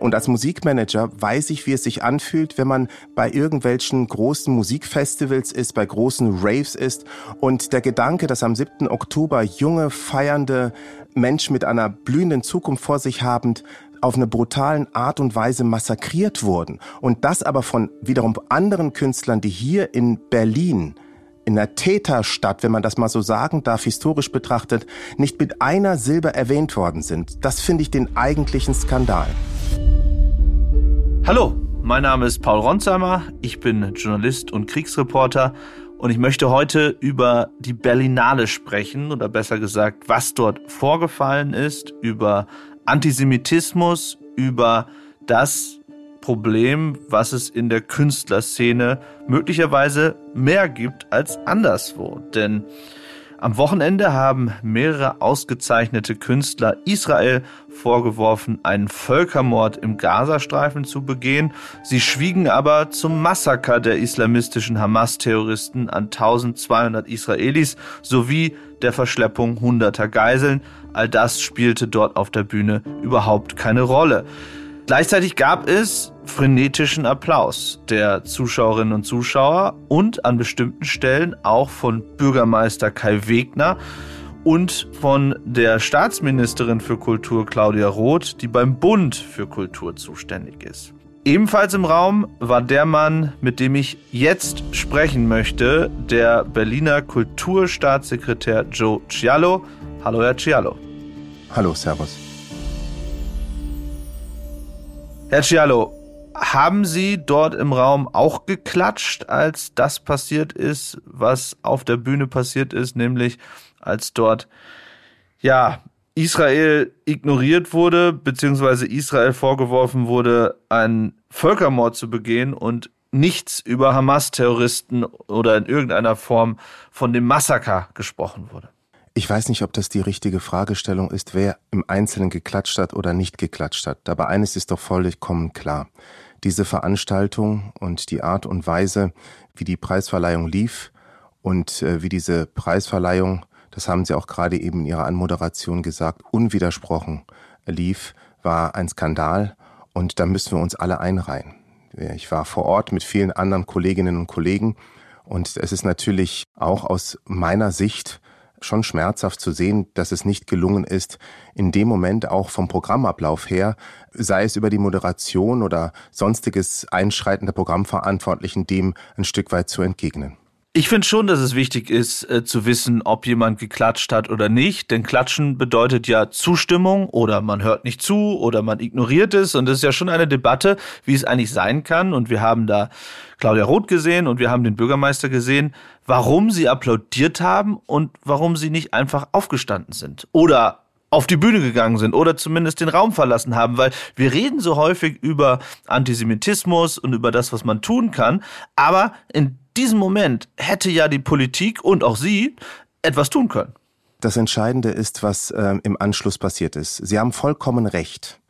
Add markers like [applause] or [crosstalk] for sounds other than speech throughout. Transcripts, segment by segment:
Und als Musikmanager weiß ich, wie es sich anfühlt, wenn man bei irgendwelchen großen Musikfestivals ist, bei großen Raves ist und der Gedanke, dass am 7. Oktober junge, feiernde Menschen mit einer blühenden Zukunft vor sich habend auf eine brutalen Art und Weise massakriert wurden. Und das aber von wiederum anderen Künstlern, die hier in Berlin in der Täterstadt, wenn man das mal so sagen darf, historisch betrachtet, nicht mit einer Silbe erwähnt worden sind. Das finde ich den eigentlichen Skandal. Hallo, mein Name ist Paul Ronsheimer, ich bin Journalist und Kriegsreporter und ich möchte heute über die Berlinale sprechen oder besser gesagt, was dort vorgefallen ist, über Antisemitismus, über das Problem, was es in der Künstlerszene möglicherweise mehr gibt als anderswo. Denn am Wochenende haben mehrere ausgezeichnete Künstler Israel vorgeworfen, einen Völkermord im Gazastreifen zu begehen. Sie schwiegen aber zum Massaker der islamistischen Hamas-Terroristen an 1200 Israelis sowie der Verschleppung hunderter Geiseln. All das spielte dort auf der Bühne überhaupt keine Rolle. Gleichzeitig gab es frenetischen Applaus der Zuschauerinnen und Zuschauer und an bestimmten Stellen auch von Bürgermeister Kai Wegner und von der Staatsministerin für Kultur Claudia Roth, die beim Bund für Kultur zuständig ist. Ebenfalls im Raum war der Mann, mit dem ich jetzt sprechen möchte, der Berliner Kulturstaatssekretär Joe Cialo. Hallo, Herr Cialo. Hallo, Servus. Herr Cialo, haben Sie dort im Raum auch geklatscht, als das passiert ist, was auf der Bühne passiert ist, nämlich als dort, ja, Israel ignoriert wurde, beziehungsweise Israel vorgeworfen wurde, einen Völkermord zu begehen und nichts über Hamas-Terroristen oder in irgendeiner Form von dem Massaker gesprochen wurde? Ich weiß nicht, ob das die richtige Fragestellung ist, wer im Einzelnen geklatscht hat oder nicht geklatscht hat. Aber eines ist doch vollkommen klar. Diese Veranstaltung und die Art und Weise, wie die Preisverleihung lief und äh, wie diese Preisverleihung, das haben Sie auch gerade eben in Ihrer Anmoderation gesagt, unwidersprochen lief, war ein Skandal und da müssen wir uns alle einreihen. Ich war vor Ort mit vielen anderen Kolleginnen und Kollegen und es ist natürlich auch aus meiner Sicht schon schmerzhaft zu sehen, dass es nicht gelungen ist, in dem Moment auch vom Programmablauf her, sei es über die Moderation oder sonstiges Einschreiten der Programmverantwortlichen, dem ein Stück weit zu entgegnen. Ich finde schon, dass es wichtig ist, äh, zu wissen, ob jemand geklatscht hat oder nicht. Denn Klatschen bedeutet ja Zustimmung oder man hört nicht zu oder man ignoriert es. Und das ist ja schon eine Debatte, wie es eigentlich sein kann. Und wir haben da Claudia Roth gesehen und wir haben den Bürgermeister gesehen, warum sie applaudiert haben und warum sie nicht einfach aufgestanden sind. Oder auf die Bühne gegangen sind oder zumindest den Raum verlassen haben, weil wir reden so häufig über Antisemitismus und über das, was man tun kann, aber in diesem Moment hätte ja die Politik und auch Sie etwas tun können. Das Entscheidende ist, was äh, im Anschluss passiert ist. Sie haben vollkommen recht,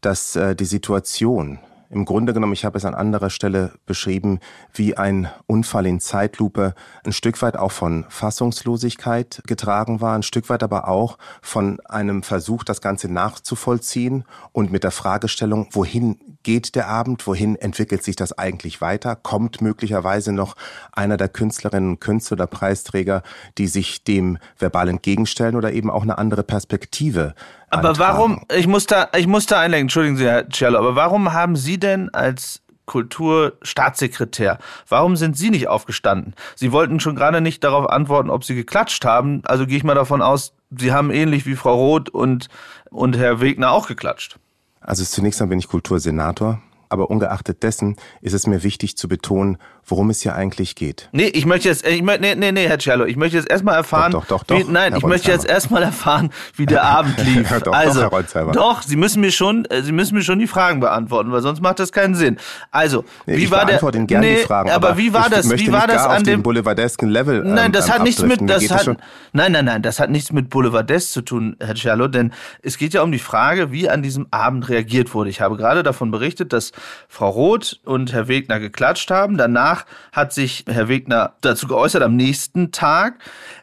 dass äh, die Situation im Grunde genommen, ich habe es an anderer Stelle beschrieben, wie ein Unfall in Zeitlupe, ein Stück weit auch von Fassungslosigkeit getragen war, ein Stück weit aber auch von einem Versuch, das Ganze nachzuvollziehen und mit der Fragestellung, wohin geht der Abend, wohin entwickelt sich das eigentlich weiter, kommt möglicherweise noch einer der Künstlerinnen und Künstler oder Preisträger, die sich dem verbal entgegenstellen oder eben auch eine andere Perspektive aber warum, ich muss da, ich muss da einlenken, entschuldigen Sie, Herr Cielo, aber warum haben Sie denn als Kulturstaatssekretär. Warum sind Sie nicht aufgestanden? Sie wollten schon gerade nicht darauf antworten, ob Sie geklatscht haben. Also gehe ich mal davon aus, Sie haben ähnlich wie Frau Roth und, und Herr Wegner auch geklatscht. Also zunächst mal bin ich Kultursenator Aber ungeachtet dessen ist es mir wichtig zu betonen, worum es hier eigentlich geht. Nee, ich möchte jetzt, ich möchte, nee, nee, nee, Herr Cello, ich möchte jetzt erstmal erfahren. Doch, doch, doch, wie, nein, Herr ich möchte jetzt erstmal erfahren, wie der Abend [laughs] lief. doch, also, doch, doch, Sie müssen mir schon, äh, Sie müssen mir schon die Fragen beantworten, weil sonst macht das keinen Sinn. Also, Nee, wie ich war der? beantworte Ihnen gerne nee, die Fragen, aber, wie war ich das? Wie war das an dem boulevardesken Level ähm, Nein, das ähm, hat nichts mit, das hat, nein, nein, nein, das hat nichts mit Boulevardes zu tun, Herr Cialo, denn es geht ja um die Frage, wie an diesem Abend reagiert wurde. Ich habe gerade davon berichtet, dass Frau Roth und Herr Wegner geklatscht haben. Danach hat sich Herr Wegner dazu geäußert am nächsten Tag.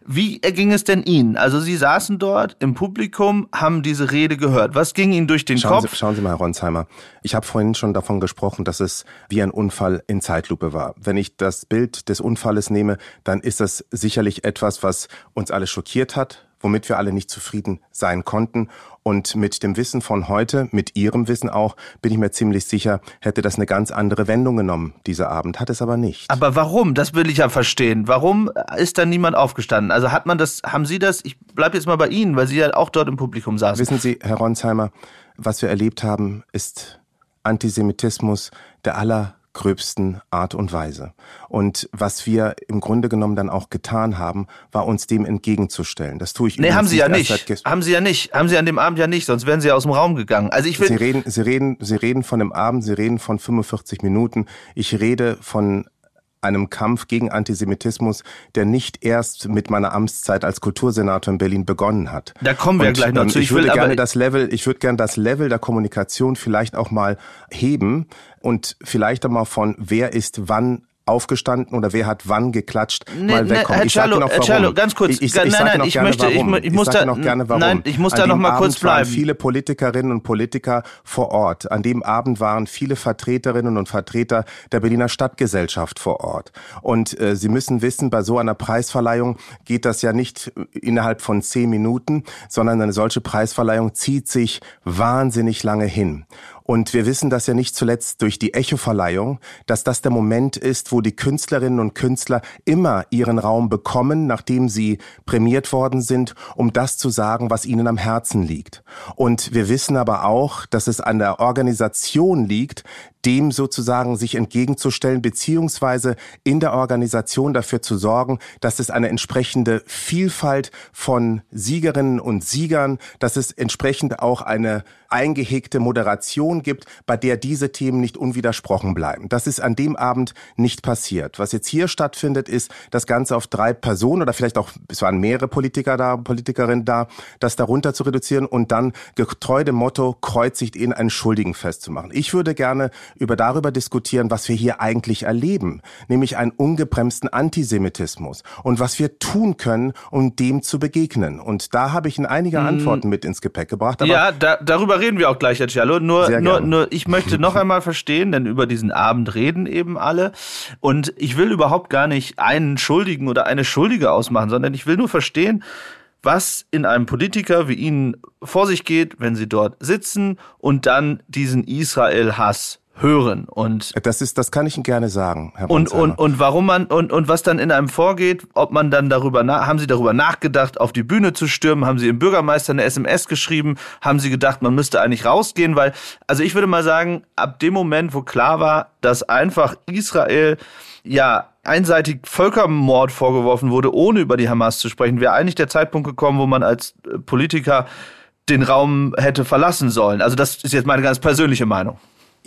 Wie erging es denn Ihnen? Also Sie saßen dort im Publikum, haben diese Rede gehört. Was ging Ihnen durch den Schauen Kopf? Sie, schauen Sie mal, Herr Ronsheimer. Ich habe vorhin schon davon gesprochen, dass es wie ein Unfall in Zeitlupe war. Wenn ich das Bild des Unfalles nehme, dann ist das sicherlich etwas, was uns alle schockiert hat, womit wir alle nicht zufrieden sein konnten. Und mit dem Wissen von heute, mit Ihrem Wissen auch, bin ich mir ziemlich sicher, hätte das eine ganz andere Wendung genommen, dieser Abend. Hat es aber nicht. Aber warum? Das will ich ja verstehen. Warum ist da niemand aufgestanden? Also hat man das, haben Sie das, ich bleib jetzt mal bei Ihnen, weil Sie ja auch dort im Publikum saßen. Wissen Sie, Herr Ronsheimer, was wir erlebt haben, ist Antisemitismus der allergröbsten Art und Weise. Und was wir im Grunde genommen dann auch getan haben, war uns dem entgegenzustellen. Das tue ich Nee, haben Sie ja nicht. Haben Sie ja nicht. Haben Sie an dem Abend ja nicht, sonst wären Sie ja aus dem Raum gegangen. Also ich will. Sie reden, Sie reden, Sie reden von dem Abend, Sie reden von 45 Minuten. Ich rede von einem Kampf gegen Antisemitismus, der nicht erst mit meiner Amtszeit als Kultursenator in Berlin begonnen hat. Da kommen wir Und, gleich noch ähm, zu. Ich, Ich würde gerne das Level, ich würde gerne das Level der Kommunikation vielleicht auch mal heben und vielleicht einmal von wer ist wann aufgestanden oder wer hat wann geklatscht Nee, mal nee, wegkommen. Herr ich sage noch warum. Cialo, ganz kurz. Ich, ich, Nein, ich sage nein, noch ich gerne möchte- ich warum. mu- ich muss sage da- noch gerne warum. nein, ich muss An da noch mal Abend kurz waren bleiben. viele Politikerinnen und Politiker vor Ort. An dem Abend waren viele Vertreterinnen und Vertreter der Berliner Stadtgesellschaft vor Ort. Und äh, Sie müssen wissen, bei so einer Preisverleihung geht das ja nicht innerhalb von zehn Minuten, sondern eine solche Preisverleihung zieht sich wahnsinnig lange hin. Und wir wissen das ja nicht zuletzt durch die Echo-Verleihung, dass das der Moment ist, wo die Künstlerinnen und Künstler immer ihren Raum bekommen, nachdem sie prämiert worden sind, um das zu sagen, was ihnen am Herzen liegt. Und wir wissen aber auch, dass es an der Organisation liegt, dem sozusagen sich entgegenzustellen, beziehungsweise in der Organisation dafür zu sorgen, dass es eine entsprechende Vielfalt von Siegerinnen und Siegern, dass es entsprechend auch eine eingehegte Moderation gibt, bei der diese Themen nicht unwidersprochen bleiben. Das ist an dem Abend nicht passiert. Was jetzt hier stattfindet, ist das Ganze auf drei Personen oder vielleicht auch, es waren mehrere Politiker da, Politikerinnen da, das darunter zu reduzieren und dann getreu dem Motto kreuzigt ihn einen Schuldigen festzumachen. Ich würde gerne über darüber diskutieren, was wir hier eigentlich erleben, nämlich einen ungebremsten Antisemitismus und was wir tun können, um dem zu begegnen. Und da habe ich Ihnen einige Antworten mit ins Gepäck gebracht. Ja, da, darüber reden wir auch gleich, Herr Cialo. Nur, nur, nur, ich möchte noch [laughs] einmal verstehen, denn über diesen Abend reden eben alle. Und ich will überhaupt gar nicht einen Schuldigen oder eine Schuldige ausmachen, sondern ich will nur verstehen, was in einem Politiker wie Ihnen vor sich geht, wenn Sie dort sitzen und dann diesen Israel-Hass hören. Und das ist, das kann ich Ihnen gerne sagen, Herr und, und, und warum man und, und was dann in einem vorgeht, ob man dann darüber nach, haben Sie darüber nachgedacht, auf die Bühne zu stürmen, haben Sie dem Bürgermeister eine SMS geschrieben, haben Sie gedacht, man müsste eigentlich rausgehen, weil, also ich würde mal sagen, ab dem Moment, wo klar war, dass einfach Israel ja einseitig Völkermord vorgeworfen wurde, ohne über die Hamas zu sprechen, wäre eigentlich der Zeitpunkt gekommen, wo man als äh, Politiker den Raum hätte verlassen sollen. Also das ist jetzt meine ganz persönliche Meinung.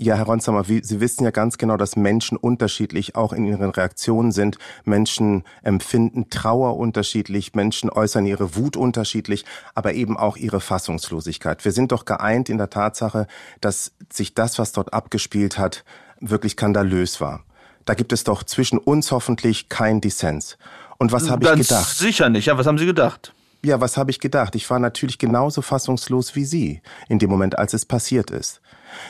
Ja, Herr Ronsheimer, Sie wissen ja ganz genau, dass Menschen unterschiedlich auch in ihren Reaktionen sind. Menschen empfinden Trauer unterschiedlich, Menschen äußern ihre Wut unterschiedlich, aber eben auch ihre Fassungslosigkeit. Wir sind doch geeint in der Tatsache, dass sich das, was dort abgespielt hat, wirklich skandalös war. Da gibt es doch zwischen uns hoffentlich kein Dissens. Und was habe ich gedacht? sicher nicht. Ja, was haben Sie gedacht? Ja, was habe ich gedacht? Ich war natürlich genauso fassungslos wie Sie in dem Moment, als es passiert ist.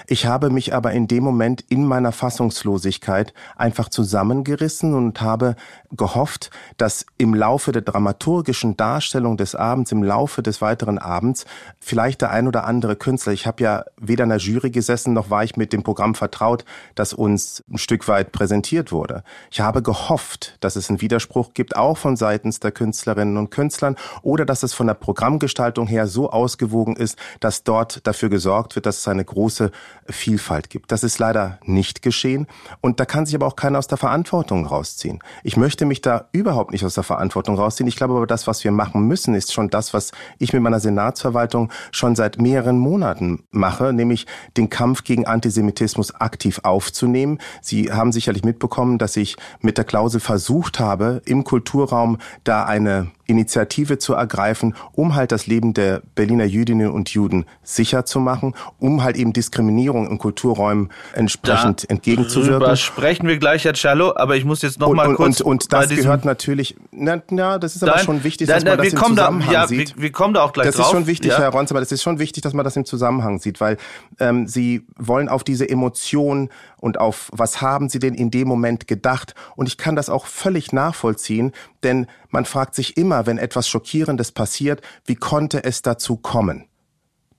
Ich habe mich aber in dem Moment in meiner Fassungslosigkeit einfach zusammengerissen und habe gehofft, dass im Laufe der dramaturgischen Darstellung des Abends, im Laufe des weiteren Abends, vielleicht der ein oder andere Künstler, ich habe ja weder in der Jury gesessen, noch war ich mit dem Programm vertraut, das uns ein Stück weit präsentiert wurde. Ich habe gehofft, dass es einen Widerspruch gibt, auch von seitens der Künstlerinnen und Künstlern, oder dass es von der Programmgestaltung her so ausgewogen ist, dass dort dafür gesorgt wird, dass es eine große Vielfalt gibt. Das ist leider nicht geschehen und da kann sich aber auch keiner aus der Verantwortung rausziehen. Ich möchte mich da überhaupt nicht aus der Verantwortung rausziehen. Ich glaube aber, das, was wir machen müssen, ist schon das, was ich mit meiner Senatsverwaltung schon seit mehreren Monaten mache, nämlich den Kampf gegen Antisemitismus aktiv aufzunehmen. Sie haben sicherlich mitbekommen, dass ich mit der Klausel versucht habe, im Kulturraum da eine Initiative zu ergreifen, um halt das Leben der Berliner Jüdinnen und Juden sicher zu machen, um halt eben Diskriminierung in Kulturräumen entsprechend da entgegenzuwirken. Darüber sprechen wir gleich, Herr Cello, aber ich muss jetzt noch und, mal kurz... Und, und, und das gehört natürlich... Na, na, das ist aber Nein, schon wichtig, dass na, man das im Zusammenhang da, ja, sieht. Wir, wir, kommen da auch gleich das drauf. Das ist schon wichtig, ja. Herr Ronz, aber das ist schon wichtig, dass man das im Zusammenhang sieht, weil ähm, Sie wollen auf diese Emotion und auf was haben Sie denn in dem Moment gedacht? Und ich kann das auch völlig nachvollziehen, denn man fragt sich immer, wenn etwas Schockierendes passiert, wie konnte es dazu kommen?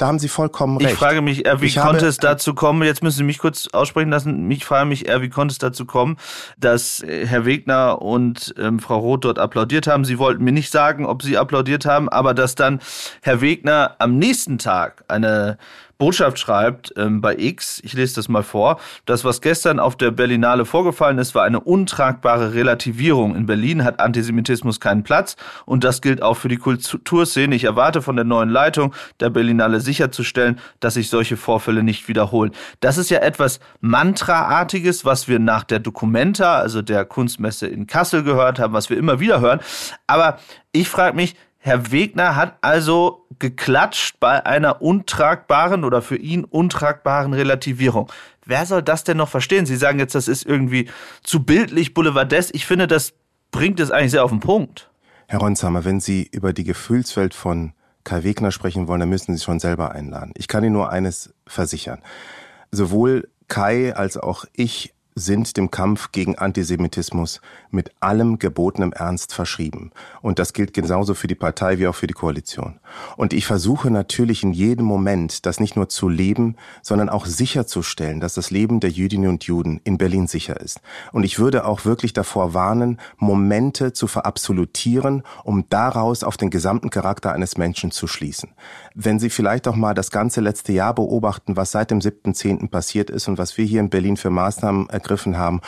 Da haben Sie vollkommen recht. Ich frage mich eher, wie ich konnte es dazu kommen, jetzt müssen Sie mich kurz aussprechen lassen, ich frage mich eher, wie konnte es dazu kommen, dass äh, Herr Wegner und ähm, Frau Roth dort applaudiert haben. Sie wollten mir nicht sagen, ob sie applaudiert haben, aber dass dann Herr Wegner am nächsten Tag eine Botschaft schreibt ähm, bei X, ich lese das mal vor, das, was gestern auf der Berlinale vorgefallen ist, war eine untragbare Relativierung. In Berlin hat Antisemitismus keinen Platz und das gilt auch für die Kulturszene. Ich erwarte von der neuen Leitung der Berlinale sicherzustellen, dass sich solche Vorfälle nicht wiederholen. Das ist ja etwas Mantraartiges, was wir nach der Documenta, also der Kunstmesse in Kassel gehört haben, was wir immer wieder hören. Aber ich frage mich, Herr Wegner hat also geklatscht bei einer untragbaren oder für ihn untragbaren Relativierung. Wer soll das denn noch verstehen? Sie sagen jetzt, das ist irgendwie zu bildlich boulevardesk. Ich finde, das bringt es eigentlich sehr auf den Punkt. Herr Ronsheimer, wenn Sie über die Gefühlswelt von Kai Wegner sprechen wollen, dann müssen Sie schon selber einladen. Ich kann Ihnen nur eines versichern. Sowohl Kai als auch ich sind dem Kampf gegen Antisemitismus mit allem gebotenem Ernst verschrieben. Und das gilt genauso für die Partei wie auch für die Koalition. Und ich versuche natürlich in jedem Moment, das nicht nur zu leben, sondern auch sicherzustellen, dass das Leben der Jüdinnen und Juden in Berlin sicher ist. Und ich würde auch wirklich davor warnen, Momente zu verabsolutieren, um daraus auf den gesamten Charakter eines Menschen zu schließen. Wenn Sie vielleicht auch mal das ganze letzte Jahr beobachten, was seit dem 7.10. passiert ist und was wir hier in Berlin für Maßnahmen ergriffen haben,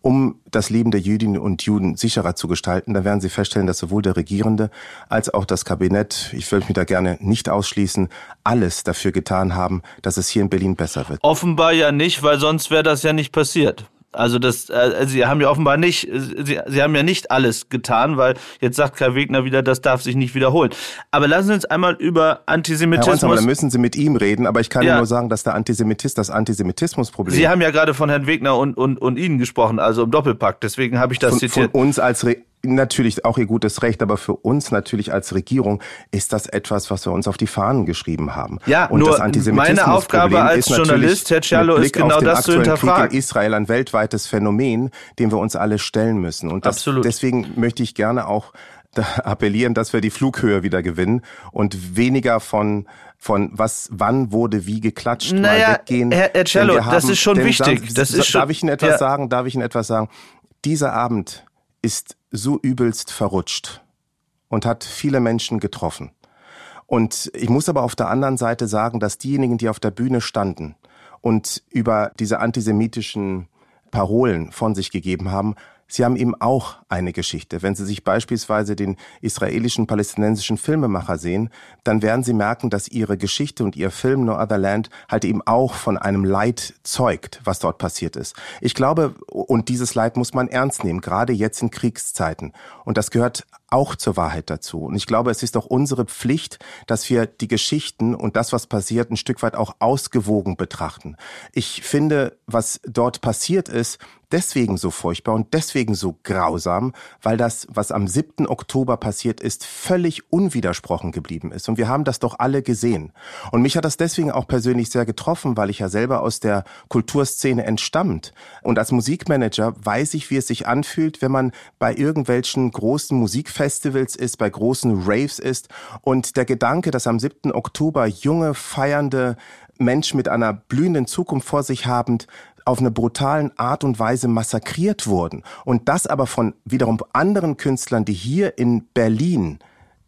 um das Leben der Jüdinnen und Juden sicherer zu gestalten, dann werden Sie feststellen, dass sowohl der Regierende als auch das Kabinett, ich will mich da gerne nicht ausschließen, alles dafür getan haben, dass es hier in Berlin besser wird. Offenbar ja nicht, weil sonst wäre das ja nicht passiert. Also das, äh, sie haben ja offenbar nicht, sie, sie haben ja nicht alles getan, weil jetzt sagt Kai Wegner wieder, das darf sich nicht wiederholen. Aber lassen Sie uns einmal über Antisemitismus. Herr Ronsheimer, da müssen Sie mit ihm reden, aber ich kann ja. nur sagen, dass der Antisemitismus, das Antisemitismusproblem. Sie haben ja gerade von Herrn Wegner und, und, und Ihnen gesprochen, also im Doppelpack. Deswegen habe ich das von, zitiert. Von uns als Re natürlich auch ihr gutes Recht, aber für uns natürlich als Regierung ist das etwas, was wir uns auf die Fahnen geschrieben haben. Ja, und nur meine Aufgabe als Journalist, Herr Cialo, ist genau das zu hinterfragen. Krieg in Israel ein weltweites Phänomen, dem wir uns alle stellen müssen. Und das, Absolut. deswegen möchte ich gerne auch appellieren, dass wir die Flughöhe wieder gewinnen und weniger von von was, wann wurde wie geklatscht, naja, mal weggehen. Herr, Herr Cello, das ist schon wichtig. Das ist darf ich Ihnen etwas ja. sagen? Darf ich Ihnen etwas sagen? Dieser Abend ist so übelst verrutscht und hat viele Menschen getroffen. Und ich muss aber auf der anderen Seite sagen, dass diejenigen, die auf der Bühne standen und über diese antisemitischen Parolen von sich gegeben haben, Sie haben eben auch eine Geschichte. Wenn Sie sich beispielsweise den israelischen palästinensischen Filmemacher sehen, dann werden Sie merken, dass Ihre Geschichte und Ihr Film No Other Land halt eben auch von einem Leid zeugt, was dort passiert ist. Ich glaube, und dieses Leid muss man ernst nehmen, gerade jetzt in Kriegszeiten. Und das gehört auch zur Wahrheit dazu. Und ich glaube, es ist auch unsere Pflicht, dass wir die Geschichten und das, was passiert, ein Stück weit auch ausgewogen betrachten. Ich finde, was dort passiert ist, deswegen so furchtbar und deswegen so grausam, weil das, was am 7. Oktober passiert ist, völlig unwidersprochen geblieben ist. Und wir haben das doch alle gesehen. Und mich hat das deswegen auch persönlich sehr getroffen, weil ich ja selber aus der Kulturszene entstammt. Und als Musikmanager weiß ich, wie es sich anfühlt, wenn man bei irgendwelchen großen Musikfestivals ist, bei großen Raves ist und der Gedanke, dass am 7. Oktober junge, feiernde Menschen mit einer blühenden Zukunft vor sich habend auf eine brutalen Art und Weise massakriert wurden. Und das aber von wiederum anderen Künstlern, die hier in Berlin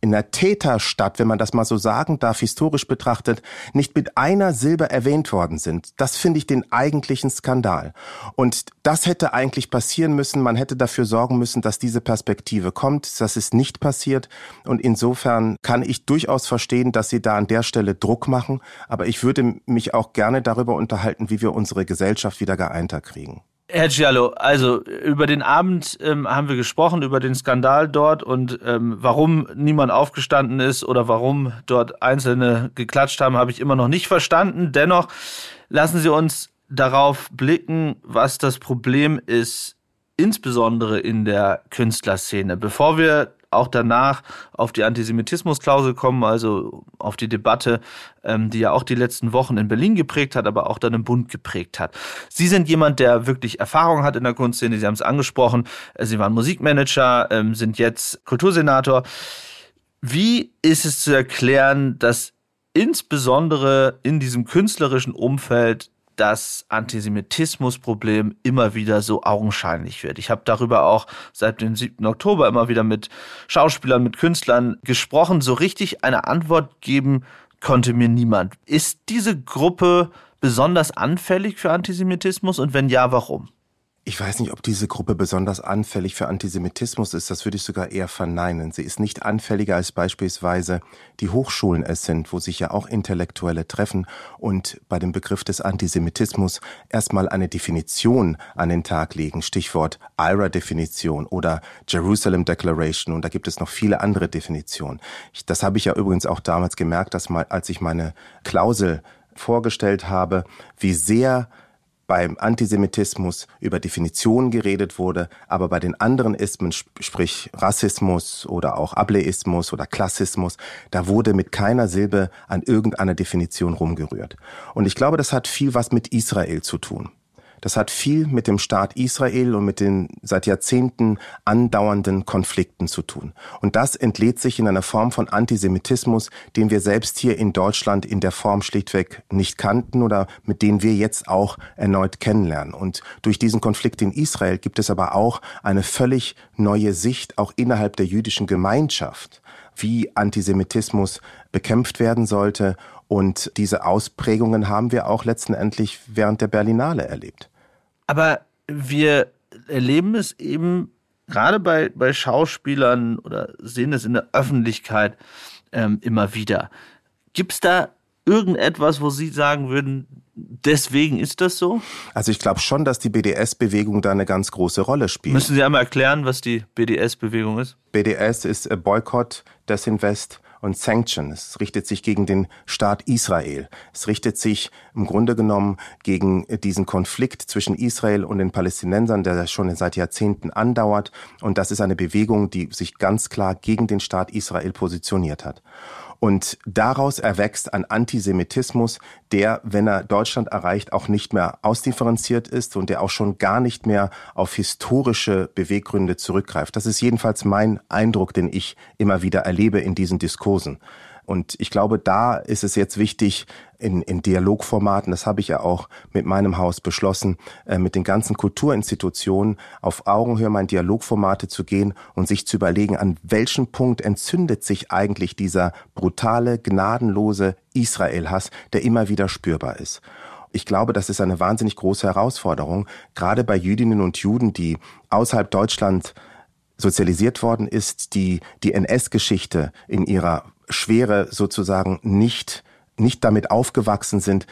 in der Täterstadt, wenn man das mal so sagen darf, historisch betrachtet, nicht mit einer Silbe erwähnt worden sind. Das finde ich den eigentlichen Skandal. Und das hätte eigentlich passieren müssen. Man hätte dafür sorgen müssen, dass diese Perspektive kommt. Das ist nicht passiert. Und insofern kann ich durchaus verstehen, dass Sie da an der Stelle Druck machen. Aber ich würde mich auch gerne darüber unterhalten, wie wir unsere Gesellschaft wieder geeinter kriegen. Herr Giallo, also über den Abend ähm, haben wir gesprochen, über den Skandal dort und ähm, warum niemand aufgestanden ist oder warum dort Einzelne geklatscht haben, habe ich immer noch nicht verstanden. Dennoch lassen Sie uns darauf blicken, was das Problem ist, insbesondere in der Künstlerszene. Bevor wir auch danach auf die Antisemitismusklausel kommen, also auf die Debatte, ähm, die ja auch die letzten Wochen in Berlin geprägt hat, aber auch dann im Bund geprägt hat. Sie sind jemand, der wirklich Erfahrung hat in der Kunstszene. Sie haben es angesprochen. Sie waren Musikmanager, ähm, sind jetzt Kultursenator. Wie ist es zu erklären, dass insbesondere in diesem künstlerischen Umfeld das Antisemitismusproblem immer wieder so augenscheinlich wird. Ich habe darüber auch seit dem 7. Oktober immer wieder mit Schauspielern, mit Künstlern gesprochen. So richtig eine Antwort geben konnte mir niemand. Ist diese Gruppe besonders anfällig für Antisemitismus und wenn ja, warum? Ich weiß nicht, ob diese Gruppe besonders anfällig für Antisemitismus ist. Das würde ich sogar eher verneinen. Sie ist nicht anfälliger als beispielsweise die Hochschulen es sind, wo sich ja auch Intellektuelle treffen und bei dem Begriff des Antisemitismus erstmal eine Definition an den Tag legen. Stichwort IRA-Definition oder Jerusalem Declaration. Und da gibt es noch viele andere Definitionen. das habe ich ja übrigens auch damals gemerkt, dass mal, als ich meine Klausel vorgestellt habe, wie sehr beim Antisemitismus über Definitionen geredet wurde, aber bei den anderen Ismen, sprich Rassismus oder auch Ableismus oder Klassismus, da wurde mit keiner Silbe an irgendeiner Definition rumgerührt. Und ich glaube, das hat viel was mit Israel zu tun. Das hat viel mit dem Staat Israel und mit den seit Jahrzehnten andauernden Konflikten zu tun. Und das entlädt sich in einer Form von Antisemitismus, den wir selbst hier in Deutschland in der Form schlichtweg nicht kannten oder mit denen wir jetzt auch erneut kennenlernen. Und durch diesen Konflikt in Israel gibt es aber auch eine völlig neue Sicht auch innerhalb der jüdischen Gemeinschaft wie Antisemitismus bekämpft werden sollte. Und diese Ausprägungen haben wir auch letztendlich während der Berlinale erlebt. Aber wir erleben es eben gerade bei, bei Schauspielern oder sehen es in der Öffentlichkeit ähm, immer wieder. Gibt es da irgendetwas, wo Sie sagen würden, deswegen ist das so? Also ich glaube schon, dass die BDS-Bewegung da eine ganz große Rolle spielt. Müssen Sie einmal erklären, was die BDS-Bewegung ist? BDS ist Boykott, Desinvest und Sanction. Es richtet sich gegen den Staat Israel. Es richtet sich im Grunde genommen gegen diesen Konflikt zwischen Israel und den Palästinensern, der schon seit Jahrzehnten andauert. Und das ist eine Bewegung, die sich ganz klar gegen den Staat Israel positioniert hat. Und daraus erwächst ein Antisemitismus, der, wenn er Deutschland erreicht, auch nicht mehr ausdifferenziert ist und der auch schon gar nicht mehr auf historische Beweggründe zurückgreift. Das ist jedenfalls mein Eindruck, den ich immer wieder erlebe in diesen Diskursen. Und ich glaube, da ist es jetzt wichtig, in, in Dialogformaten, das habe ich ja auch mit meinem Haus beschlossen, äh, mit den ganzen Kulturinstitutionen auf Augenhöhe mal in Dialogformate zu gehen und sich zu überlegen, an welchem Punkt entzündet sich eigentlich dieser brutale, gnadenlose Israel-Hass, der immer wieder spürbar ist. Ich glaube, das ist eine wahnsinnig große Herausforderung, gerade bei Jüdinnen und Juden, die außerhalb Deutschland sozialisiert worden ist, die die NS-Geschichte in ihrer Schwere sozusagen nicht, nicht damit aufgewachsen sind,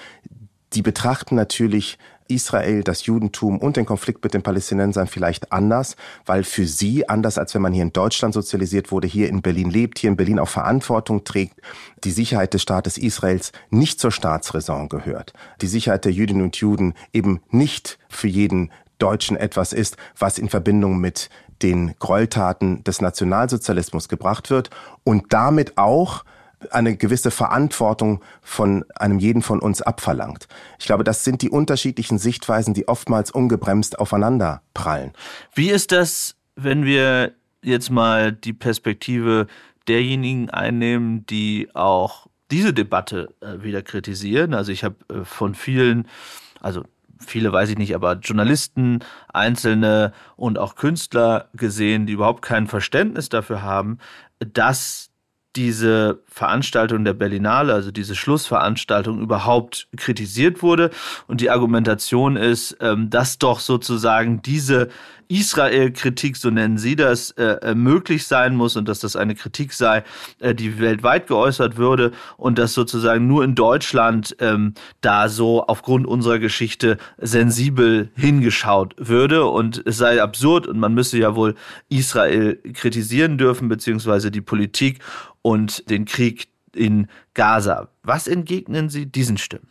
die betrachten natürlich Israel, das Judentum und den Konflikt mit den Palästinensern vielleicht anders, weil für sie, anders als wenn man hier in Deutschland sozialisiert wurde, hier in Berlin lebt, hier in Berlin auch Verantwortung trägt, die Sicherheit des Staates Israels nicht zur Staatsräson gehört. Die Sicherheit der Jüdinnen und Juden eben nicht für jeden Deutschen etwas ist, was in Verbindung mit den Gräueltaten des Nationalsozialismus gebracht wird und damit auch eine gewisse Verantwortung von einem jeden von uns abverlangt. Ich glaube, das sind die unterschiedlichen Sichtweisen, die oftmals ungebremst aufeinander prallen. Wie ist das, wenn wir jetzt mal die Perspektive derjenigen einnehmen, die auch diese Debatte äh, wieder kritisieren? Also ich habe äh, von vielen, also viele weiß ich nicht, aber Journalisten, Einzelne und auch Künstler gesehen, die überhaupt kein Verständnis dafür haben, dass diese Veranstaltung der Berlinale, also diese Schlussveranstaltung überhaupt kritisiert wurde. Und die Argumentation ist, ähm, dass doch sozusagen diese Israel-Kritik, so nennen Sie das, äh, äh, möglich sein muss und dass das eine Kritik sei, äh, die weltweit geäußert würde und dass sozusagen nur in Deutschland ähm, da so aufgrund unserer Geschichte sensibel hingeschaut würde und es sei absurd und man müsse ja wohl Israel kritisieren dürfen, beziehungsweise die Politik und den Krieg in Gaza. Was entgegnen Sie diesen Stimmen?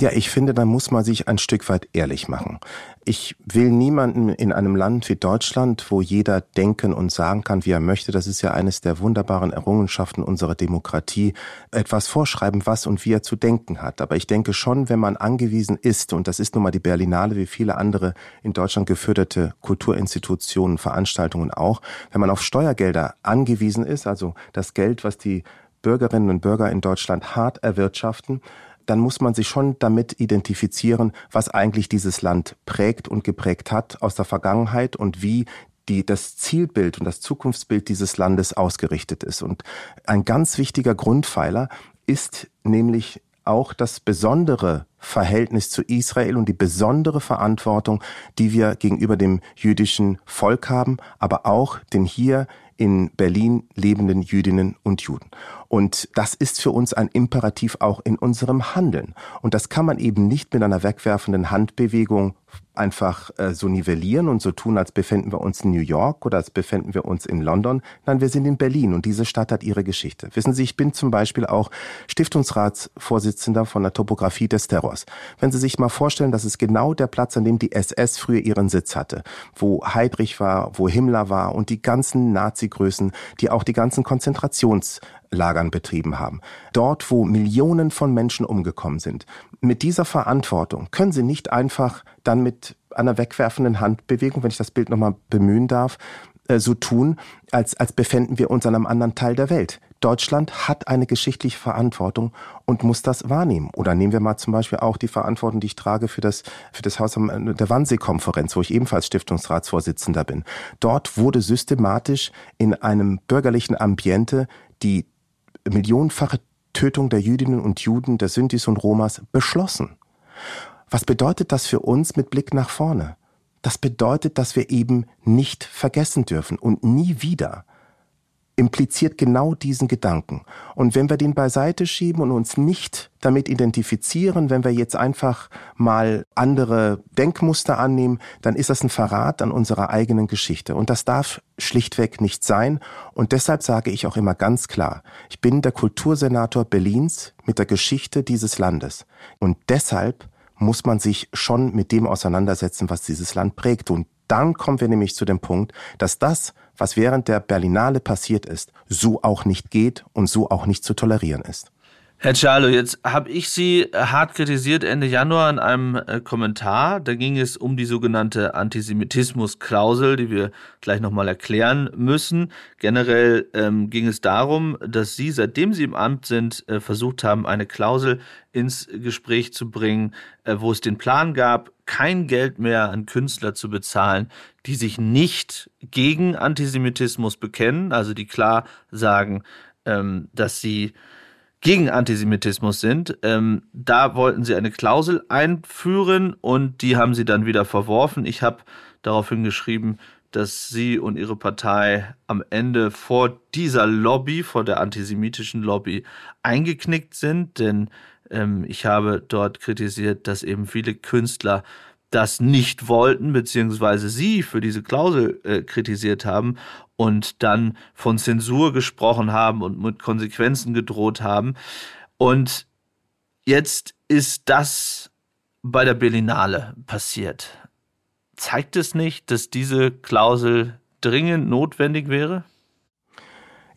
Ja, ich finde, da muss man sich ein Stück weit ehrlich machen. Ich will niemanden in einem Land wie Deutschland, wo jeder denken und sagen kann, wie er möchte, das ist ja eines der wunderbaren Errungenschaften unserer Demokratie, etwas vorschreiben, was und wie er zu denken hat. Aber ich denke schon, wenn man angewiesen ist, und das ist nun mal die Berlinale wie viele andere in Deutschland geförderte Kulturinstitutionen, Veranstaltungen auch, wenn man auf Steuergelder angewiesen ist, also das Geld, was die Bürgerinnen und Bürger in Deutschland hart erwirtschaften, dann muss man sich schon damit identifizieren, was eigentlich dieses Land prägt und geprägt hat aus der Vergangenheit und wie die, das Zielbild und das Zukunftsbild dieses Landes ausgerichtet ist. Und ein ganz wichtiger Grundpfeiler ist nämlich auch das besondere Verhältnis zu Israel und die besondere Verantwortung, die wir gegenüber dem jüdischen Volk haben, aber auch den hier in Berlin lebenden Jüdinnen und Juden. Und das ist für uns ein Imperativ auch in unserem Handeln. Und das kann man eben nicht mit einer wegwerfenden Handbewegung einfach äh, so nivellieren und so tun, als befänden wir uns in New York oder als befänden wir uns in London. Nein, wir sind in Berlin und diese Stadt hat ihre Geschichte. Wissen Sie, ich bin zum Beispiel auch Stiftungsratsvorsitzender von der Topographie des Terrors. Wenn Sie sich mal vorstellen, das ist genau der Platz, an dem die SS früher ihren Sitz hatte, wo Heydrich war, wo Himmler war und die ganzen Nazi-Größen, die auch die ganzen Konzentrationslagern betrieben haben. Dort, wo Millionen von Menschen umgekommen sind. Mit dieser Verantwortung können Sie nicht einfach dann mit einer wegwerfenden Handbewegung, wenn ich das Bild nochmal bemühen darf, so tun, als, als befänden wir uns an einem anderen Teil der Welt. Deutschland hat eine geschichtliche Verantwortung und muss das wahrnehmen. Oder nehmen wir mal zum Beispiel auch die Verantwortung, die ich trage für das, für das Haus der Wannsee-Konferenz, wo ich ebenfalls Stiftungsratsvorsitzender bin. Dort wurde systematisch in einem bürgerlichen Ambiente die millionenfache Tötung der Jüdinnen und Juden, der Sintis und Romas beschlossen. Was bedeutet das für uns mit Blick nach vorne? Das bedeutet, dass wir eben nicht vergessen dürfen und nie wieder impliziert genau diesen Gedanken. Und wenn wir den beiseite schieben und uns nicht damit identifizieren, wenn wir jetzt einfach mal andere Denkmuster annehmen, dann ist das ein Verrat an unserer eigenen Geschichte. Und das darf schlichtweg nicht sein. Und deshalb sage ich auch immer ganz klar, ich bin der Kultursenator Berlins mit der Geschichte dieses Landes. Und deshalb muss man sich schon mit dem auseinandersetzen, was dieses Land prägt. Und dann kommen wir nämlich zu dem Punkt, dass das, was während der Berlinale passiert ist, so auch nicht geht und so auch nicht zu tolerieren ist. Herr Cialo, jetzt habe ich Sie hart kritisiert Ende Januar in einem äh, Kommentar. Da ging es um die sogenannte Antisemitismus-Klausel, die wir gleich nochmal erklären müssen. Generell ähm, ging es darum, dass Sie, seitdem Sie im Amt sind, äh, versucht haben, eine Klausel ins Gespräch zu bringen, äh, wo es den Plan gab, kein Geld mehr an Künstler zu bezahlen, die sich nicht gegen Antisemitismus bekennen, also die klar sagen, ähm, dass sie gegen Antisemitismus sind. Ähm, da wollten sie eine Klausel einführen und die haben sie dann wieder verworfen. Ich habe daraufhin geschrieben, dass sie und ihre Partei am Ende vor dieser Lobby, vor der antisemitischen Lobby, eingeknickt sind, denn ähm, ich habe dort kritisiert, dass eben viele Künstler das nicht wollten, beziehungsweise sie für diese Klausel äh, kritisiert haben und dann von Zensur gesprochen haben und mit Konsequenzen gedroht haben. Und jetzt ist das bei der Berlinale passiert. Zeigt es nicht, dass diese Klausel dringend notwendig wäre?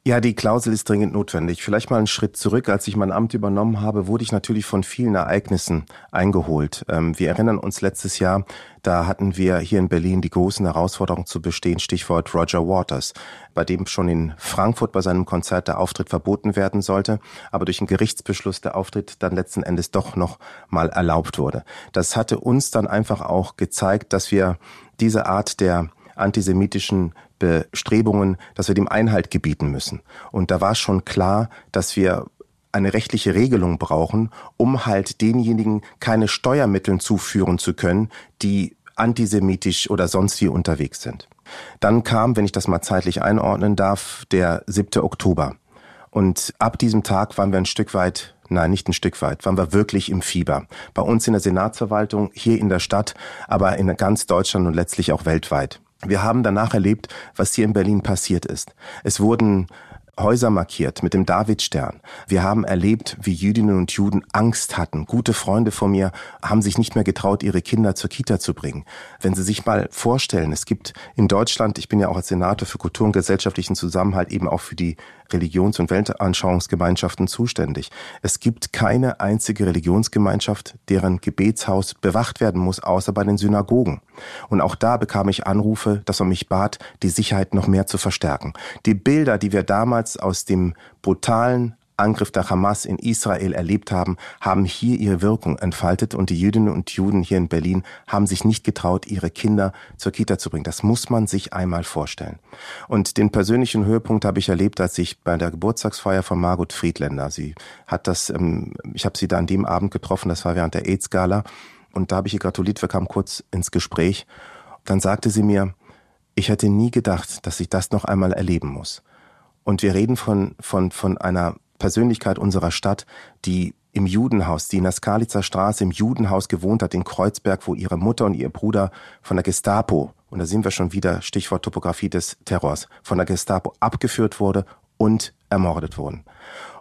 Ja, die Klausel ist dringend notwendig. Vielleicht mal einen Schritt zurück. Als ich mein Amt übernommen habe, wurde ich natürlich von vielen Ereignissen eingeholt. Ähm, wir erinnern uns letztes Jahr, da hatten wir hier in Berlin die großen Herausforderungen zu bestehen, Stichwort Roger Waters, bei dem schon in Frankfurt bei seinem Konzert der Auftritt verboten werden sollte, aber durch einen Gerichtsbeschluss der Auftritt dann letzten Endes doch noch mal erlaubt wurde. Das hatte uns dann einfach auch gezeigt, dass wir diese Art der antisemitischen Bestrebungen, dass wir dem Einhalt gebieten müssen. Und da war schon klar, dass wir eine rechtliche Regelung brauchen, um halt denjenigen keine Steuermittel zuführen zu können, die antisemitisch oder sonst wie unterwegs sind. Dann kam, wenn ich das mal zeitlich einordnen darf, der 7. Oktober. Und ab diesem Tag waren wir ein Stück weit Nein, nicht ein Stück weit, waren wir wirklich im Fieber. Bei uns in der Senatsverwaltung, hier in der Stadt, aber in ganz Deutschland und letztlich auch weltweit. Wir haben danach erlebt, was hier in Berlin passiert ist. Es wurden Häuser markiert mit dem Davidstern. Wir haben erlebt, wie Jüdinnen und Juden Angst hatten. Gute Freunde von mir haben sich nicht mehr getraut, ihre Kinder zur Kita zu bringen. Wenn Sie sich mal vorstellen, es gibt in Deutschland, ich bin ja auch als Senator für Kultur und gesellschaftlichen Zusammenhalt eben auch für die Religions- und Weltanschauungsgemeinschaften zuständig. Es gibt keine einzige Religionsgemeinschaft, deren Gebetshaus bewacht werden muss, außer bei den Synagogen. Und auch da bekam ich Anrufe, dass man mich bat, die Sicherheit noch mehr zu verstärken. Die Bilder, die wir damals aus dem brutalen Angriff der Hamas in Israel erlebt haben, haben hier ihre Wirkung entfaltet und die Jüdinnen und Juden hier in Berlin haben sich nicht getraut, ihre Kinder zur Kita zu bringen. Das muss man sich einmal vorstellen. Und den persönlichen Höhepunkt habe ich erlebt, als ich bei der Geburtstagsfeier von Margot Friedländer, sie hat das, ähm, ich habe sie da an dem Abend getroffen, das war während der AIDS-Gala und da habe ich ihr gratuliert, wir kamen kurz ins Gespräch. Dann sagte sie mir, ich hätte nie gedacht, dass ich das noch einmal erleben muss. Und wir reden von, von, von einer Persönlichkeit unserer Stadt, die im Judenhaus, die in der Skalitzer Straße im Judenhaus gewohnt hat, in Kreuzberg, wo ihre Mutter und ihr Bruder von der Gestapo, und da sind wir schon wieder, Stichwort Topografie des Terrors, von der Gestapo abgeführt wurde und ermordet wurden.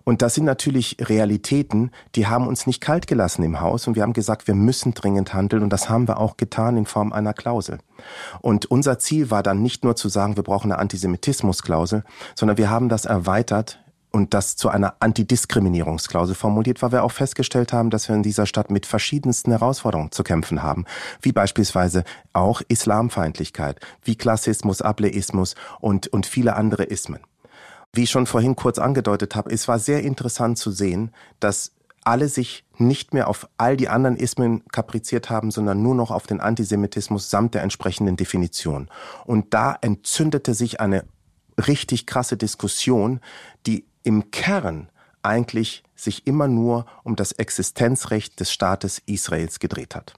Und das sind natürlich Realitäten, die haben uns nicht kalt gelassen im Haus und wir haben gesagt, wir müssen dringend handeln und das haben wir auch getan in Form einer Klausel. Und unser Ziel war dann nicht nur zu sagen, wir brauchen eine Antisemitismusklausel, sondern wir haben das erweitert und das zu einer Antidiskriminierungsklausel formuliert, weil wir auch festgestellt haben, dass wir in dieser Stadt mit verschiedensten Herausforderungen zu kämpfen haben, wie beispielsweise auch Islamfeindlichkeit, wie Klassismus, Ableismus und, und viele andere Ismen. Wie ich schon vorhin kurz angedeutet habe, es war sehr interessant zu sehen, dass alle sich nicht mehr auf all die anderen Ismen kapriziert haben, sondern nur noch auf den Antisemitismus samt der entsprechenden Definition. Und da entzündete sich eine richtig krasse Diskussion, die im Kern eigentlich sich immer nur um das Existenzrecht des Staates Israels gedreht hat.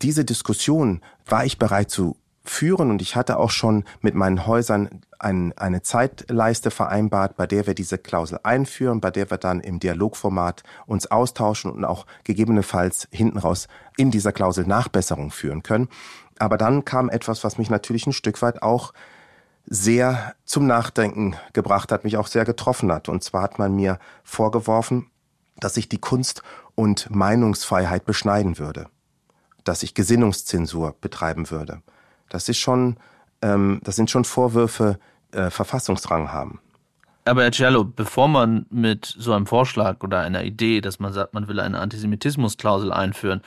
Diese Diskussion war ich bereit zu führen und ich hatte auch schon mit meinen Häusern ein, eine Zeitleiste vereinbart, bei der wir diese Klausel einführen, bei der wir dann im Dialogformat uns austauschen und auch gegebenenfalls hinten raus in dieser Klausel Nachbesserung führen können. Aber dann kam etwas, was mich natürlich ein Stück weit auch sehr zum Nachdenken gebracht hat, mich auch sehr getroffen hat. Und zwar hat man mir vorgeworfen, dass ich die Kunst- und Meinungsfreiheit beschneiden würde, dass ich Gesinnungszensur betreiben würde. Das ist schon, ähm, das sind schon Vorwürfe, äh, Verfassungsrang haben. Aber Herr Cello, bevor man mit so einem Vorschlag oder einer Idee, dass man sagt, man will eine Antisemitismusklausel einführen,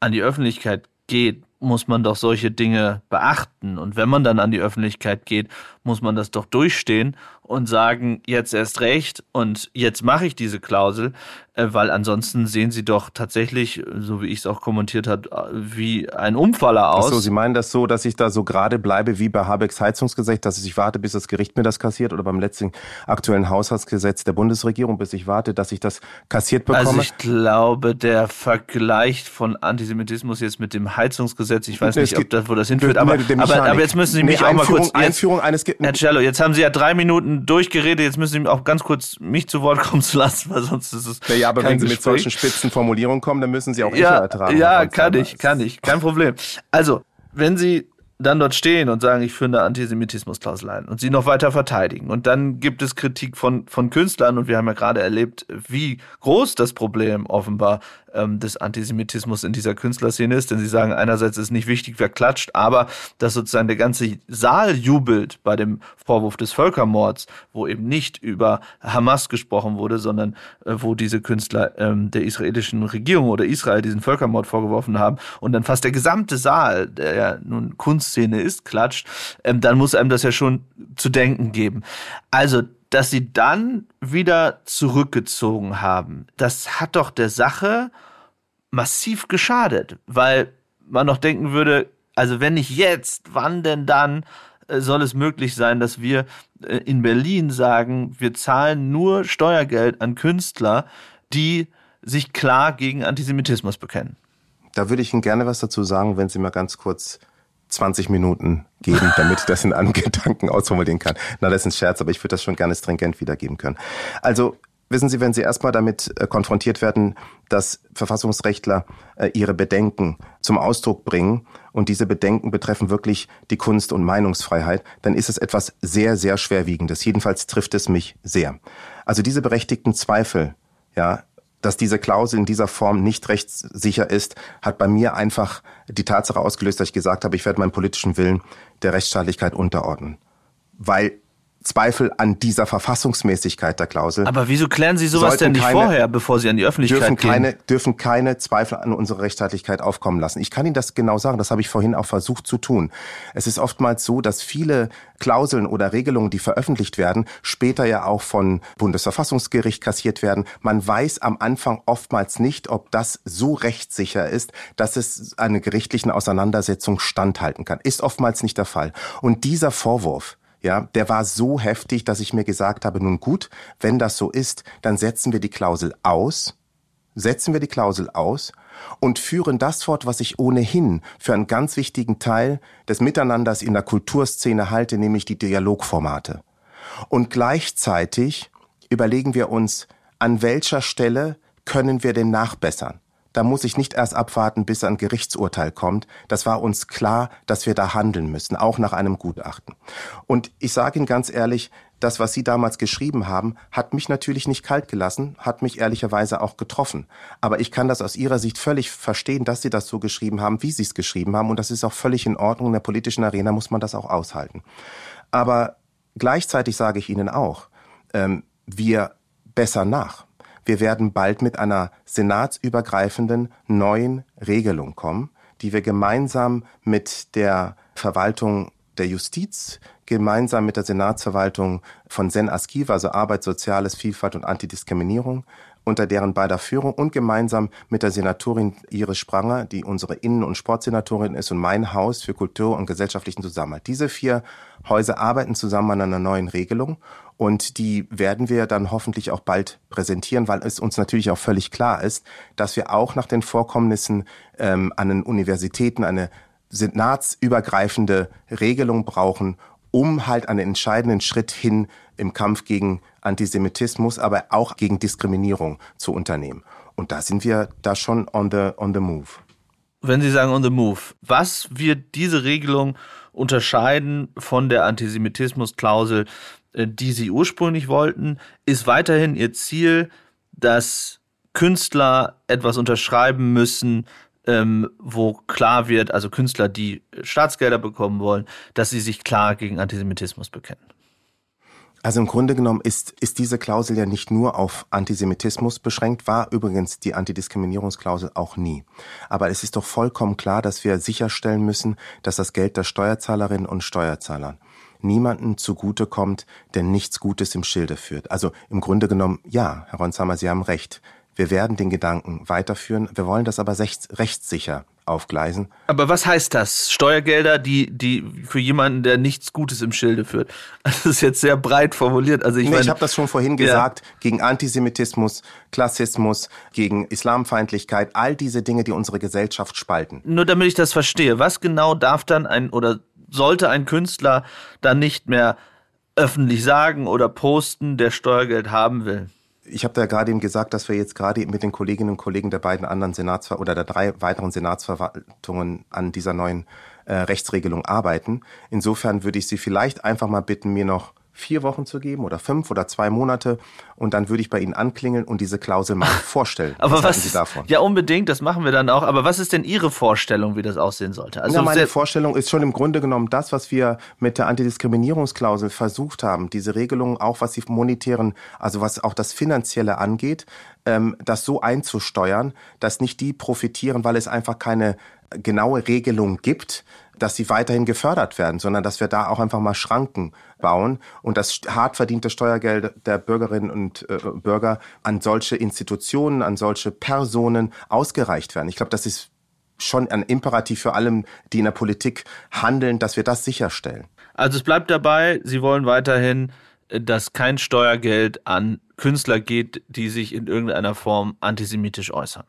an die Öffentlichkeit geht, muss man doch solche Dinge beachten. Und wenn man dann an die Öffentlichkeit geht, muss man das doch durchstehen und sagen, jetzt erst recht und jetzt mache ich diese Klausel, äh, weil ansonsten sehen sie doch tatsächlich, so wie ich es auch kommentiert habe, wie ein Umfaller aus. Achso, Sie meinen das so, dass ich da so gerade bleibe wie bei Habecks Heizungsgesetz, dass ich warte, bis das Gericht mir das kassiert oder beim letzten aktuellen Haushaltsgesetz der Bundesregierung, bis ich warte, dass ich das kassiert bekomme? Also ich glaube, der Vergleich von Antisemitismus jetzt mit dem Heizungsgesetz, ich weiß nicht, ob das, wo das hinführt, aber, aber, aber, jetzt müssen Sie mich nee, auch mal kurz... Jetzt, Einführung eines... Herr Cello, jetzt haben Sie ja drei Minuten durchgeredet, jetzt müssen Sie auch ganz kurz mich zu Wort [laughs] kommen zu lassen, weil sonst ist es. Ja, ja aber wenn Sie Gespräch. mit solchen spitzen Formulierungen kommen, dann müssen Sie auch ja, ertragen. Ja, kann ich, kann ich, kein Problem. Also, wenn Sie dann dort stehen und sagen, ich führe eine Antisemitismusklausel ein und sie noch weiter verteidigen. Und dann gibt es Kritik von, von Künstlern und wir haben ja gerade erlebt, wie groß das Problem offenbar ähm, des Antisemitismus in dieser Künstlerszene ist. Denn sie sagen, einerseits ist nicht wichtig, wer klatscht, aber dass sozusagen der ganze Saal jubelt bei dem Vorwurf des Völkermords, wo eben nicht über Hamas gesprochen wurde, sondern äh, wo diese Künstler ähm, der israelischen Regierung oder Israel diesen Völkermord vorgeworfen haben und dann fast der gesamte Saal, der ja nun Kunstszene ist, klatscht, ähm, dann muss einem das ja schon zu denken geben. Also dass sie dann wieder zurückgezogen haben, das hat doch der Sache massiv geschadet, weil man noch denken würde, also wenn nicht jetzt, wann denn dann? äh, soll es möglich sein, dass wir äh, in Berlin sagen, wir zahlen nur Steuergeld an Künstler, die sich klar gegen Antisemitismus bekennen. Da würde ich Ihnen gerne was dazu sagen, wenn Sie mal ganz kurz 20 Minuten geben, damit ich das in einem [laughs] Gedanken ausformulieren kann. Na, das ist ein Scherz, aber ich würde das schon gerne stringent wiedergeben können. Also, wissen Sie, wenn Sie erstmal damit äh, konfrontiert werden, dass Verfassungsrechtler äh, ihre Bedenken zum Ausdruck bringen und diese Bedenken betreffen wirklich die Kunst- und Meinungsfreiheit, dann ist es etwas sehr, sehr schwerwiegendes. Jedenfalls trifft es mich sehr. Also diese berechtigten Zweifel, ja, dass diese Klausel in dieser Form nicht rechtssicher ist, hat bei mir einfach die Tatsache ausgelöst, dass ich gesagt habe, ich werde meinen politischen Willen der Rechtsstaatlichkeit unterordnen. Weil Zweifel an dieser Verfassungsmäßigkeit der Klausel. Aber wieso klären Sie sowas denn nicht keine, vorher, bevor Sie an die Öffentlichkeit dürfen gehen? Keine, dürfen keine Zweifel an unsere Rechtsstaatlichkeit aufkommen lassen. Ich kann Ihnen das genau sagen, das habe ich vorhin auch versucht zu tun. Es ist oftmals so, dass viele Klauseln oder Regelungen, die veröffentlicht werden, später ja auch von Bundesverfassungsgericht kassiert werden. Man weiß am Anfang oftmals nicht, ob das so rechtssicher ist, dass es einer gerichtlichen Auseinandersetzung standhalten kann. Ist oftmals nicht der Fall. Und dieser Vorwurf, ja, der war so heftig, dass ich mir gesagt habe, nun gut, wenn das so ist, dann setzen wir die Klausel aus, setzen wir die Klausel aus und führen das fort, was ich ohnehin für einen ganz wichtigen Teil des Miteinanders in der Kulturszene halte, nämlich die Dialogformate. Und gleichzeitig überlegen wir uns, an welcher Stelle können wir denn nachbessern? Da muss ich nicht erst abwarten, bis ein Gerichtsurteil kommt. Das war uns klar, dass wir da handeln müssen, auch nach einem Gutachten. Und ich sage Ihnen ganz ehrlich, das, was Sie damals geschrieben haben, hat mich natürlich nicht kalt gelassen, hat mich ehrlicherweise auch getroffen. Aber ich kann das aus Ihrer Sicht völlig verstehen, dass Sie das so geschrieben haben, wie Sie es geschrieben haben. Und das ist auch völlig in Ordnung. In der politischen Arena muss man das auch aushalten. Aber gleichzeitig sage ich Ihnen auch, ähm, wir besser nach. Wir werden bald mit einer senatsübergreifenden neuen Regelung kommen, die wir gemeinsam mit der Verwaltung der Justiz, gemeinsam mit der Senatsverwaltung von Sen Askiva, also Arbeit, Soziales, Vielfalt und Antidiskriminierung, unter deren beider Führung und gemeinsam mit der Senatorin Iris Spranger, die unsere Innen- und Sportsenatorin ist und mein Haus für Kultur und gesellschaftlichen Zusammenhalt. Diese vier Häuser arbeiten zusammen an einer neuen Regelung und die werden wir dann hoffentlich auch bald präsentieren, weil es uns natürlich auch völlig klar ist, dass wir auch nach den Vorkommnissen ähm, an den Universitäten eine senatsübergreifende Regelung brauchen, um halt einen entscheidenden Schritt hin im Kampf gegen Antisemitismus, aber auch gegen Diskriminierung zu unternehmen. Und da sind wir da schon on the, on the move. Wenn Sie sagen on the move, was wird diese Regelung unterscheiden von der Antisemitismusklausel, die Sie ursprünglich wollten? Ist weiterhin Ihr Ziel, dass Künstler etwas unterschreiben müssen, ähm, wo klar wird, also Künstler, die Staatsgelder bekommen wollen, dass sie sich klar gegen Antisemitismus bekennen? Also im Grunde genommen ist, ist diese Klausel ja nicht nur auf Antisemitismus beschränkt, war übrigens die Antidiskriminierungsklausel auch nie. Aber es ist doch vollkommen klar, dass wir sicherstellen müssen, dass das Geld der Steuerzahlerinnen und Steuerzahler niemanden zugutekommt, der nichts Gutes im Schilde führt. Also im Grunde genommen, ja, Herr Ronsheimer, Sie haben recht. Wir werden den Gedanken weiterführen. Wir wollen das aber rechtssicher aufgleisen. Aber was heißt das? Steuergelder, die, die für jemanden, der nichts Gutes im Schilde führt. [laughs] Das ist jetzt sehr breit formuliert. Also ich, nee, ich habe das schon vorhin ja. gesagt, gegen Antisemitismus, Klassismus, gegen Islamfeindlichkeit, all diese Dinge, die unsere Gesellschaft spalten. Nur damit ich das verstehe, was genau darf dann ein oder sollte ein Künstler dann nicht mehr öffentlich sagen oder posten, der Steuergeld haben will? Ich habe da gerade eben gesagt, dass wir jetzt gerade mit den Kolleginnen und Kollegen der beiden anderen Senatsver oder der drei weiteren Senatsverwaltungen an dieser neuen äh, Rechtsregelung arbeiten. Insofern würde ich Sie vielleicht einfach mal bitten, mir noch vier Wochen zu geben oder fünf oder zwei Monate und dann würde ich bei Ihnen anklingeln und diese Klausel mal [laughs] vorstellen. aber was, was Sie davon? Ja, unbedingt, das machen wir dann auch. Aber was ist denn Ihre Vorstellung, wie das aussehen sollte? Also ja, meine Vorstellung ist schon im Grunde genommen das, was wir mit der Antidiskriminierungsklausel versucht haben. Diese Regelung, auch was die monetären, also was auch das Finanzielle angeht, ähm, das so einzusteuern, dass nicht die profitieren, weil es einfach keine genaue Regelung gibt, dass sie weiterhin gefördert werden, sondern dass wir da auch einfach mal Schranken bauen und das hart verdiente Steuergeld der Bürgerinnen und äh, Bürger an solche Institutionen, an solche Personen ausgereicht werden. Ich glaube, das ist schon ein Imperativ für alle, die in der Politik handeln, dass wir das sicherstellen. Also es bleibt dabei, Sie wollen weiterhin, dass kein Steuergeld an Künstler geht, die sich in irgendeiner Form antisemitisch äußern.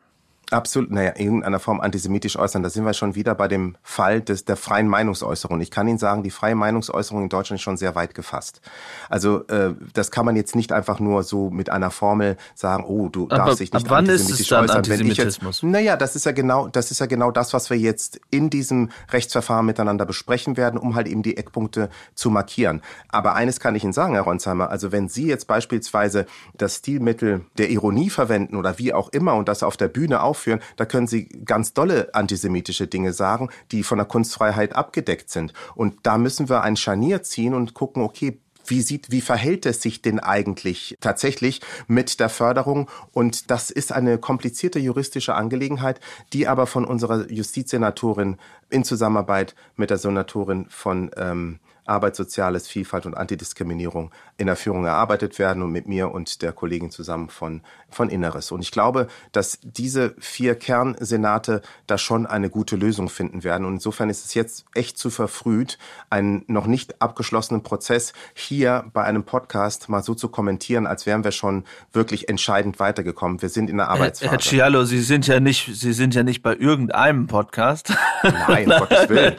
Absolut, naja, in irgendeiner Form antisemitisch äußern. Da sind wir schon wieder bei dem Fall des, der freien Meinungsäußerung. Ich kann Ihnen sagen, die freie Meinungsäußerung in Deutschland ist schon sehr weit gefasst. Also äh, das kann man jetzt nicht einfach nur so mit einer Formel sagen, oh, du aber, darfst dich nicht wann antisemitisch ist es dann äußern. Antisemitismus? Wenn ich jetzt, naja, das ist ja genau, das ist ja genau das, was wir jetzt in diesem Rechtsverfahren miteinander besprechen werden, um halt eben die Eckpunkte zu markieren. Aber eines kann ich Ihnen sagen, Herr Ronsheimer, also wenn Sie jetzt beispielsweise das Stilmittel der Ironie verwenden oder wie auch immer und das auf der Bühne auf aufführen, da können Sie ganz dolle antisemitische Dinge sagen, die von der Kunstfreiheit abgedeckt sind. Und da müssen wir ein Scharnier ziehen und gucken, okay, wie sieht, wie verhält es sich denn eigentlich tatsächlich mit der Förderung? Und das ist eine komplizierte juristische Angelegenheit, die aber von unserer Justizsenatorin in Zusammenarbeit mit der Senatorin von ähm, Arbeit, Soziales, Vielfalt und Antidiskriminierung in der Führung erarbeitet werden und mit mir und der Kollegin zusammen von, von Inneres. Und ich glaube, dass diese vier Kernsenate da schon eine gute Lösung finden werden. Und insofern ist es jetzt echt zu verfrüht, einen noch nicht abgeschlossenen Prozess hier bei einem Podcast mal so zu kommentieren, als wären wir schon wirklich entscheidend weitergekommen. Wir sind in der Arbeitsphase. Herr Cialo, Sie sind ja nicht, Sie sind ja nicht bei irgendeinem Podcast. Nein, Gottes Willen. [laughs]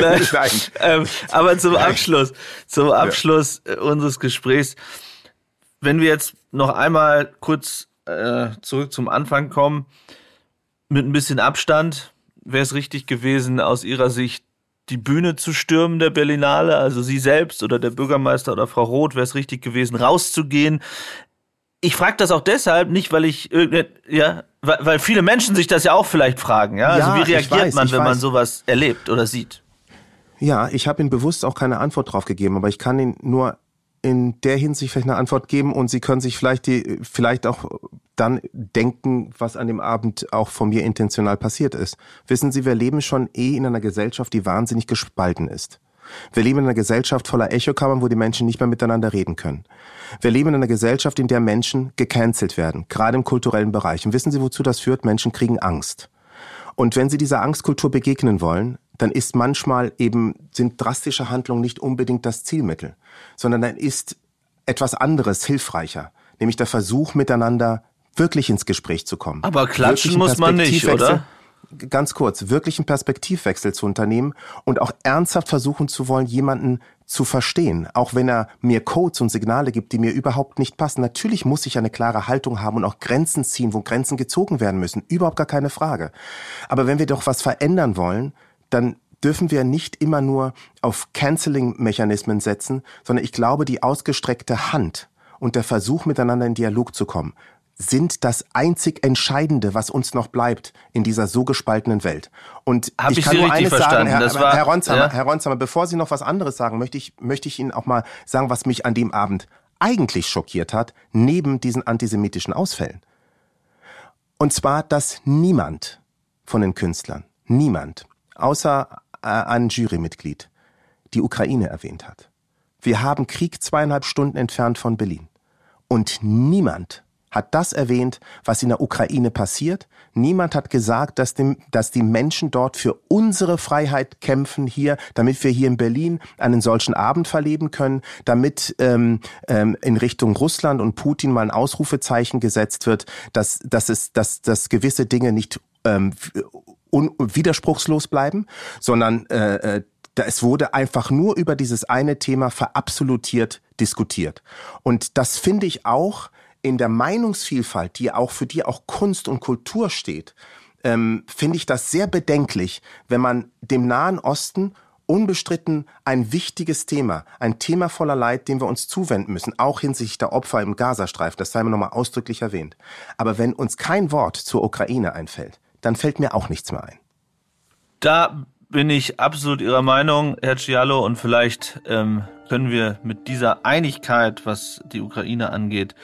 Nein. [laughs] Nein. Aber zum Abschluss, zum Abschluss ja. Äh, unseres Gesprächs, wenn wir jetzt noch einmal kurz äh, zurück zum Anfang kommen, mit ein bisschen Abstand, wäre es richtig gewesen, aus Ihrer Sicht die Bühne zu stürmen der Berlinale, also Sie selbst oder der Bürgermeister oder Frau Roth, wäre es richtig gewesen, rauszugehen. Ich frage das auch deshalb, nicht weil ich ja, weil, weil viele Menschen sich das ja auch vielleicht fragen, ja. Also ja, wie reagiert weiß, man, wenn weiß. man sowas erlebt oder sieht? Ja, ich habe Ihnen bewusst auch keine Antwort drauf gegeben, aber ich kann Ihnen nur in der Hinsicht vielleicht eine Antwort geben und Sie können sich vielleicht die, vielleicht auch dann denken, was an dem Abend auch von mir intentional passiert ist. Wissen Sie, wir leben schon eh in einer Gesellschaft, die wahnsinnig gespalten ist. Wir leben in einer Gesellschaft voller Echokammern, wo die Menschen nicht mehr miteinander reden können. Wir leben in einer Gesellschaft, in der Menschen gecancelt werden, gerade im kulturellen Bereich. Und wissen Sie, wozu das führt? Menschen kriegen Angst. Und wenn Sie dieser Angstkultur begegnen wollen, dann ist manchmal eben, sind drastische Handlungen nicht unbedingt das Zielmittel, sondern dann ist etwas anderes hilfreicher, nämlich der Versuch miteinander wirklich ins Gespräch zu kommen. Aber klatschen muss man nicht, oder? Ganz kurz, wirklich einen Perspektivwechsel zu unternehmen und auch ernsthaft versuchen zu wollen, jemanden zu verstehen, auch wenn er mir Codes und Signale gibt, die mir überhaupt nicht passen. Natürlich muss ich eine klare Haltung haben und auch Grenzen ziehen, wo Grenzen gezogen werden müssen. Überhaupt gar keine Frage. Aber wenn wir doch was verändern wollen, dann dürfen wir nicht immer nur auf Canceling-Mechanismen setzen, sondern ich glaube, die ausgestreckte Hand und der Versuch, miteinander in Dialog zu kommen, sind das einzig Entscheidende, was uns noch bleibt in dieser so gespaltenen Welt. Und Hab ich, kann Sie nur eines sagen, Herr, war, Herr, Ronsheimer, ja? Herr Ronsheimer, bevor Sie noch was anderes sagen, möchte ich, möchte ich Ihnen auch mal sagen, was mich an dem Abend eigentlich schockiert hat, neben diesen antisemitischen Ausfällen. Und zwar, dass niemand von den Künstlern, niemand, außer äh, ein Jurymitglied die Ukraine erwähnt hat. Wir haben Krieg zweieinhalb Stunden entfernt von Berlin. Und niemand hat das erwähnt, was in der Ukraine passiert. Niemand hat gesagt, dass, dem, dass die Menschen dort für unsere Freiheit kämpfen hier, damit wir hier in Berlin einen solchen Abend verleben können, damit ähm, ähm, in Richtung Russland und Putin mal ein Ausrufezeichen gesetzt wird, dass, dass, es, dass, dass gewisse Dinge nicht ähm, widerspruchslos bleiben, sondern äh, äh es wurde einfach nur über dieses eine Thema verabsolutiert diskutiert. Und das finde ich auch in der Meinungsvielfalt, die auch für die auch Kunst und Kultur steht, ähm, finde ich das sehr bedenklich, wenn man dem Nahen Osten unbestritten ein wichtiges Thema, ein Thema voller Leid, dem wir uns zuwenden müssen, auch hinsichtlich der Opfer im Gazastreifen, das sei mir nochmal ausdrücklich erwähnt. Aber wenn uns kein Wort zur Ukraine einfällt, dann fällt mir auch nichts mehr ein. Da bin ich absolut Ihrer Meinung, Herr Cialo, und vielleicht ähm, können wir mit dieser Einigkeit, was die Ukraine angeht,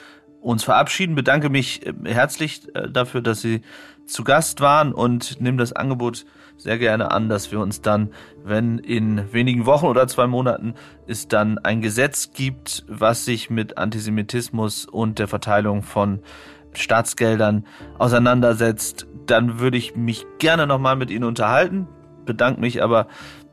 uns verabschieden. Bedanke mich äh, herzlich äh, dafür, dass Sie zu Gast waren und nehme das Angebot sehr gerne an, dass wir uns dann, wenn in wenigen Wochen oder zwei Monaten es dann ein Gesetz gibt, was sich mit Antisemitismus und der Verteilung von Staatsgeldern auseinandersetzt, dann würde ich mich gerne nochmal mit Ihnen unterhalten. Bedanke mich aber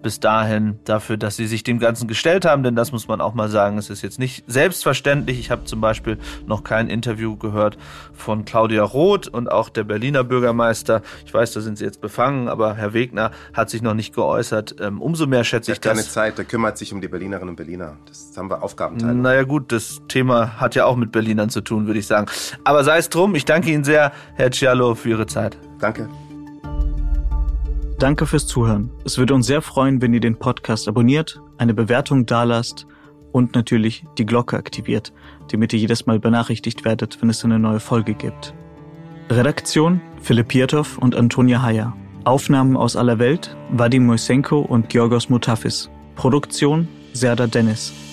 bis dahin dafür, dass Sie sich dem Ganzen gestellt haben, denn das muss man auch mal sagen, es ist jetzt nicht selbstverständlich. Ich habe zum Beispiel noch kein Interview gehört von Claudia Roth und auch der Berliner Bürgermeister. Ich weiß, da sind Sie jetzt befangen, aber Herr Wegner hat sich noch nicht geäußert. Ähm, umso mehr schätze ich das. keine Zeit, der kümmert sich um die Berlinerinnen und Berliner. Das haben wir Aufgabenteilung. Naja gut, das Thema hat ja auch mit Berlinern zu tun, würde ich sagen. Aber sei es drum, ich danke Ihnen sehr, Herr Cialo, für Ihre Zeit. Danke. Danke fürs Zuhören. Es würde uns sehr freuen, wenn ihr den Podcast abonniert, eine Bewertung dalasst und natürlich die Glocke aktiviert, damit ihr jedes Mal benachrichtigt werdet, wenn es eine neue Folge gibt. Redaktion Philipp Pietow und Antonia Heyer. Aufnahmen aus aller Welt Vadim Moisenko und Georgos Mutafis. Produktion Serda Dennis.